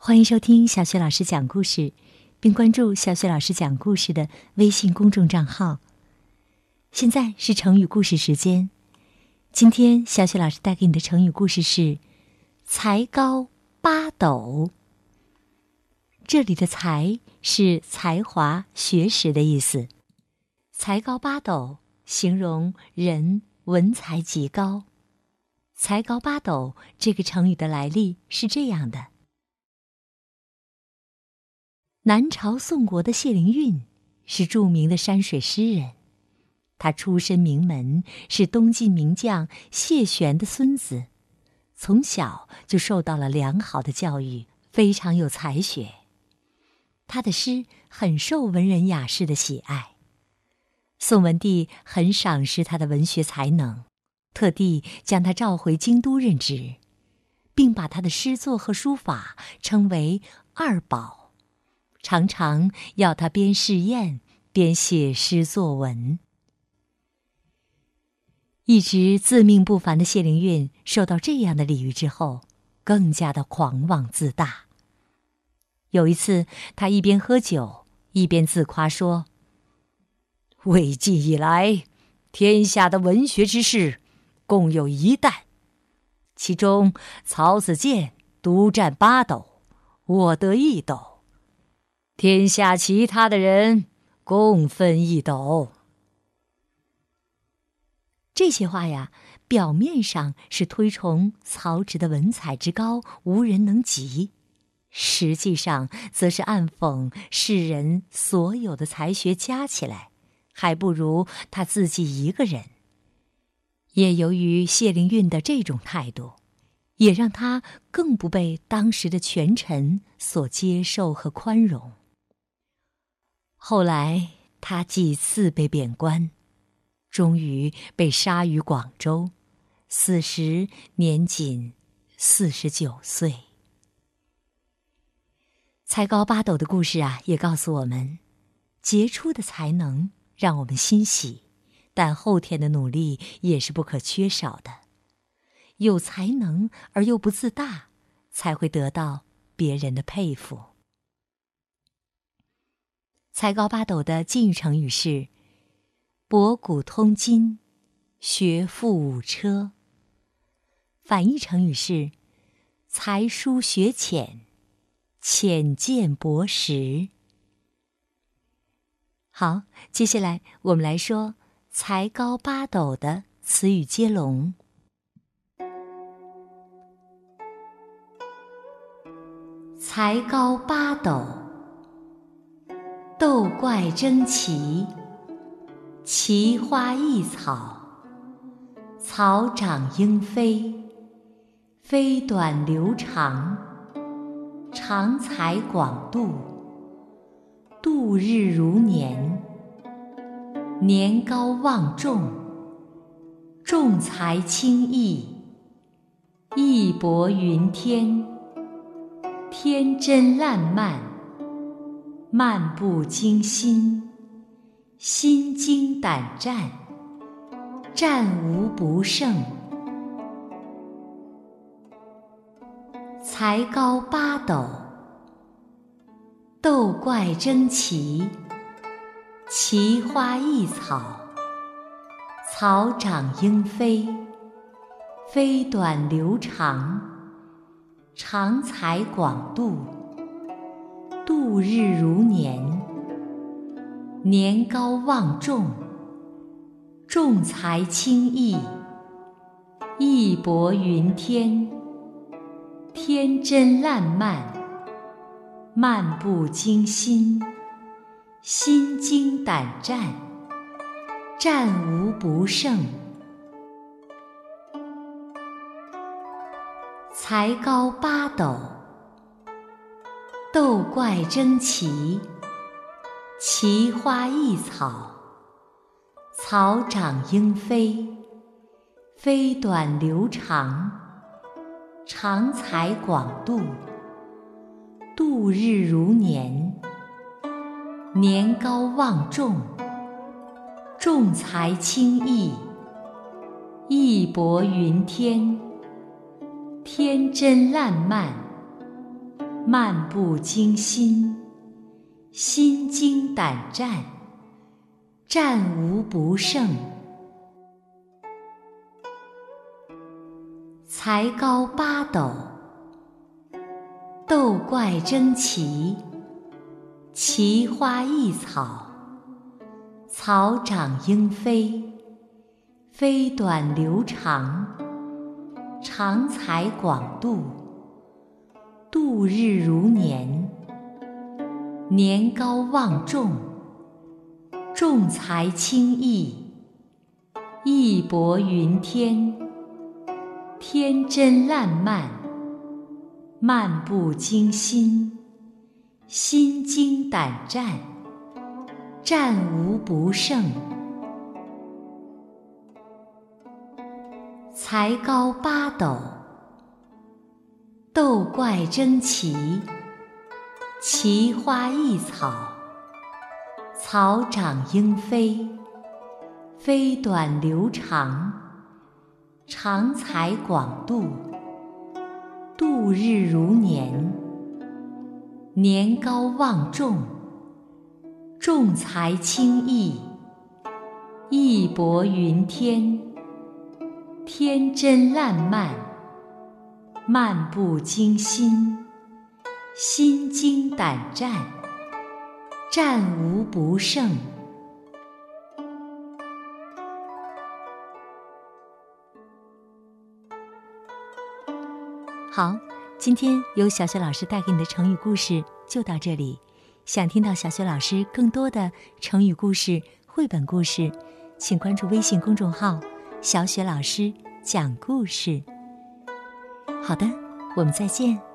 欢迎收听小雪老师讲故事，并关注小雪老师讲故事的微信公众账号。现在是成语故事时间，今天小雪老师带给你的成语故事是“才高八斗”。这里的“才”是才华、学识的意思，“才高八斗”形容人文才极高。“才高八斗”这个成语的来历是这样的。南朝宋国的谢灵运是著名的山水诗人，他出身名门，是东晋名将谢玄的孙子，从小就受到了良好的教育，非常有才学。他的诗很受文人雅士的喜爱，宋文帝很赏识他的文学才能，特地将他召回京都任职，并把他的诗作和书法称为二宝。常常要他边试验边写诗作文。一直自命不凡的谢灵运受到这样的礼遇之后，更加的狂妄自大。有一次，他一边喝酒一边自夸说：“魏晋以来，天下的文学之士共有一担，其中曹子建独占八斗，我得一斗。”天下其他的人共分一斗。这些话呀，表面上是推崇曹植的文采之高，无人能及；实际上，则是暗讽世人所有的才学加起来，还不如他自己一个人。也由于谢灵运的这种态度，也让他更不被当时的权臣所接受和宽容。后来，他几次被贬官，终于被杀于广州，死时年仅四十九岁。才高八斗的故事啊，也告诉我们：杰出的才能让我们欣喜，但后天的努力也是不可缺少的。有才能而又不自大，才会得到别人的佩服。才高八斗的近义成语是“博古通今”“学富五车”。反义成语是“才疏学浅”“浅见博识”。好，接下来我们来说“才高八斗”的词语接龙。“才高八斗”。斗怪争奇，奇花异草，草长莺飞，飞短流长，长才广度，度日如年，年高望重，重才轻义，义薄云天，天真烂漫。漫不经心，心惊胆战，战无不胜。才高八斗，斗怪争奇，奇花异草，草长莺飞，飞短流长，长才广度。度日如年，年高望重，重才轻义，义薄云天，天真烂漫，漫不经心，心惊胆战，战无不胜。才高八斗。斗怪争奇，奇花异草，草长莺飞，飞短流长，长才广度，度日如年，年高望重，重才轻义，义薄云天，天真烂漫。漫不经心，心惊胆战，战无不胜。才高八斗，斗怪争奇，奇花异草，草长莺飞，飞短流长，长才广度，度日如年，年高望重，重才轻易，义薄云天。天真烂漫，漫不经心，心惊胆战，战无不胜。才高八斗，斗怪争奇，奇花异草，草长莺飞，飞短流长。长才广度，度日如年；年高望重，重才轻义；义薄云天，天真烂漫；漫不经心，心惊胆战；战无不胜。好，今天由小雪老师带给你的成语故事就到这里。想听到小雪老师更多的成语故事、绘本故事，请关注微信公众号“小雪老师讲故事”。好的，我们再见。